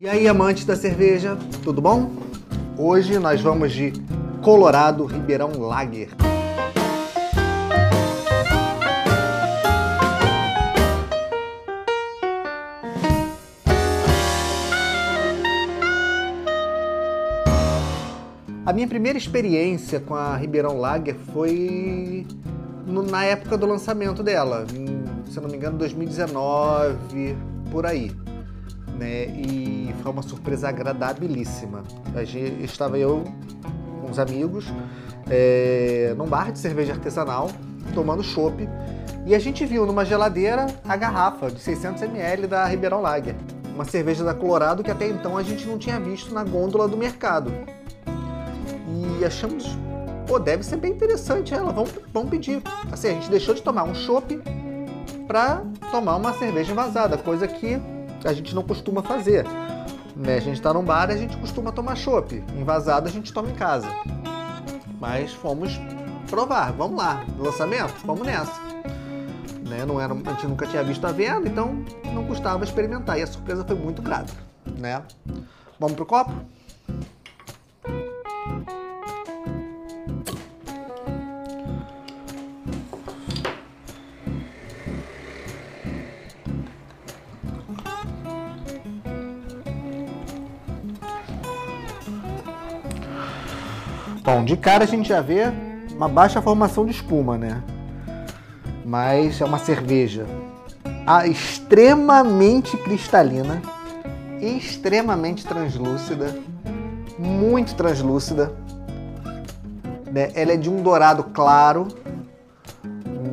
E aí, amantes da cerveja, tudo bom? Hoje nós vamos de Colorado Ribeirão Lager. A minha primeira experiência com a Ribeirão Lager foi no- na época do lançamento dela, em, se não me engano, 2019, por aí. Né? E foi uma surpresa agradabilíssima. A gente, estava eu com uns amigos é, num bar de cerveja artesanal, tomando chopp, e a gente viu numa geladeira a garrafa de 600 ml da Ribeirão Lager. Uma cerveja da Colorado que até então a gente não tinha visto na gôndola do mercado. E achamos, pô, deve ser bem interessante ela, vamos, vamos pedir. Assim, a gente deixou de tomar um chopp para tomar uma cerveja envasada, coisa que a gente não costuma fazer. Né? A gente está num bar e a gente costuma tomar chopp. Envasado a gente toma em casa. Mas fomos provar, vamos lá. Lançamento? Vamos nessa. Né? Não era, a gente nunca tinha visto a venda, então não custava experimentar. E a surpresa foi muito grata. Né? Vamos pro copo? Bom, de cara a gente já vê uma baixa formação de espuma, né? Mas é uma cerveja ah, extremamente cristalina, extremamente translúcida, muito translúcida. Né? Ela é de um dourado claro,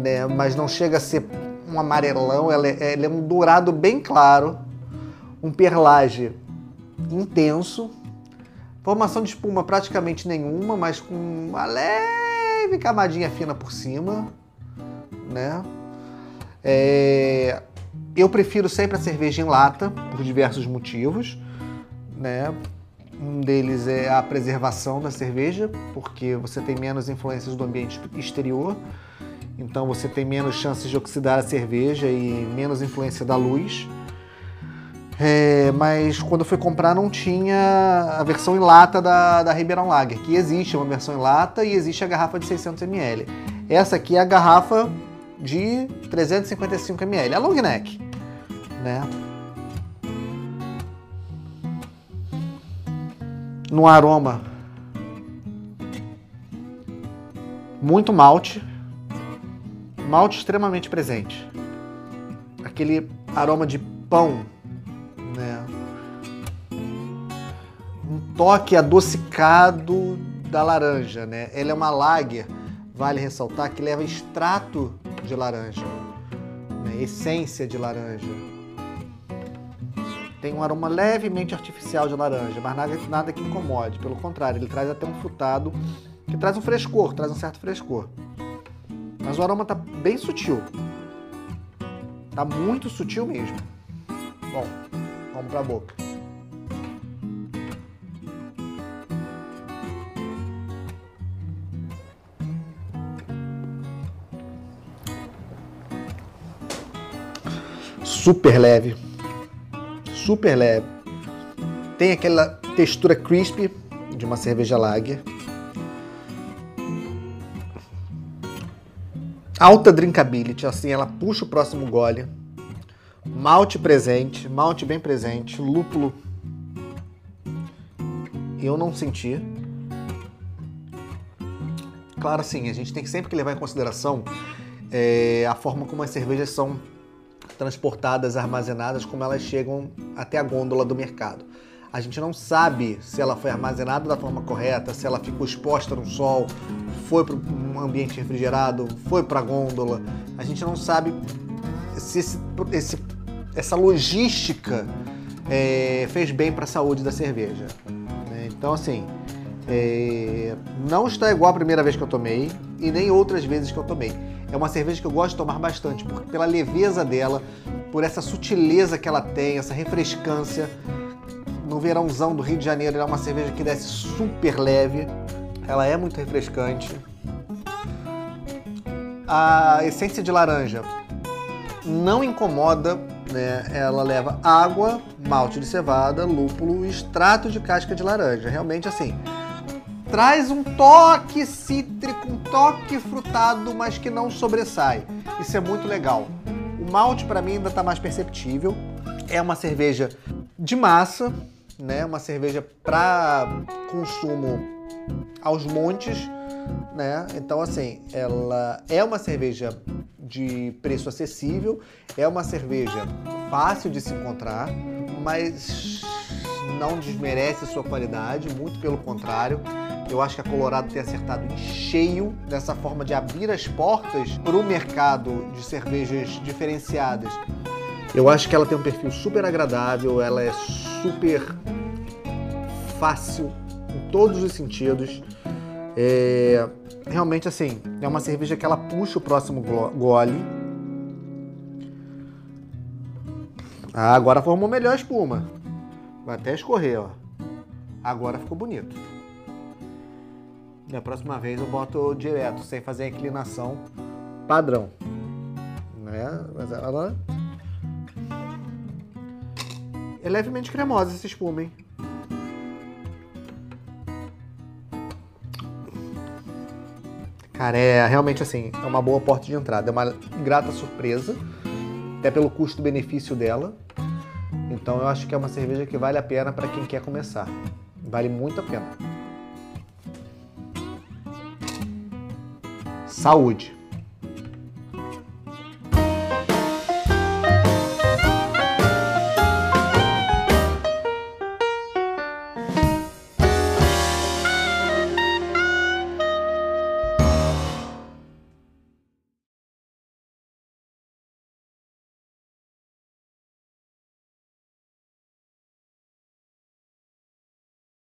né? mas não chega a ser um amarelão, ela é, ela é um dourado bem claro, um perlage intenso, Formação de espuma praticamente nenhuma, mas com uma leve camadinha fina por cima, né? É, Eu prefiro sempre a cerveja em lata, por diversos motivos, né? Um deles é a preservação da cerveja, porque você tem menos influências do ambiente exterior, então você tem menos chances de oxidar a cerveja e menos influência da luz. É, mas quando eu fui comprar não tinha a versão em lata da, da Ribeirão Lager, que existe uma versão em lata e existe a garrafa de 600 ml. Essa aqui é a garrafa de 355 ml, a long neck, né? No aroma, muito malte, malte extremamente presente, aquele aroma de pão toque adocicado da laranja, né? Ela é uma lager, vale ressaltar que leva extrato de laranja, né? essência de laranja. Tem um aroma levemente artificial de laranja, mas nada, nada que incomode. Pelo contrário, ele traz até um frutado que traz um frescor, traz um certo frescor. Mas o aroma tá bem sutil. Tá muito sutil mesmo. Bom, Vamos pra boca. Super leve. Super leve. Tem aquela textura crispy de uma cerveja lager. Alta drinkability, assim, ela puxa o próximo gole malte presente, malte bem presente, lúpulo eu não senti. Claro, sim, a gente tem sempre que levar em consideração é, a forma como as cervejas são transportadas, armazenadas, como elas chegam até a gôndola do mercado. A gente não sabe se ela foi armazenada da forma correta, se ela ficou exposta no sol, foi para um ambiente refrigerado, foi para a gôndola. A gente não sabe se esse, esse, essa logística é, fez bem para a saúde da cerveja. Né? Então, assim, é, não está igual a primeira vez que eu tomei e nem outras vezes que eu tomei. É uma cerveja que eu gosto de tomar bastante, porque pela leveza dela, por essa sutileza que ela tem, essa refrescância. No verãozão do Rio de Janeiro, ela é uma cerveja que desce super leve, ela é muito refrescante. A essência de laranja não incomoda né? Ela leva água, malte de cevada, lúpulo e extrato de casca de laranja. Realmente assim, traz um toque cítrico, toque frutado, mas que não sobressai. Isso é muito legal. O malte para mim ainda está mais perceptível. É uma cerveja de massa, né? Uma cerveja para consumo aos montes, né? Então assim, ela é uma cerveja de preço acessível, é uma cerveja fácil de se encontrar, mas não desmerece sua qualidade, muito pelo contrário. Eu acho que a Colorado tem acertado em cheio nessa forma de abrir as portas para o mercado de cervejas diferenciadas. Eu acho que ela tem um perfil super agradável, ela é super fácil em todos os sentidos. É, realmente assim, é uma cerveja que ela puxa o próximo gole. Ah, agora formou melhor a espuma. Vai até escorrer, ó. Agora ficou bonito. Da próxima vez eu boto direto, sem fazer a inclinação padrão. Né? Mas ela é levemente cremosa essa espuma, hein? Cara, é realmente assim, é uma boa porta de entrada. É uma grata surpresa, até pelo custo-benefício dela. Então eu acho que é uma cerveja que vale a pena para quem quer começar. Vale muito a pena. Saúde!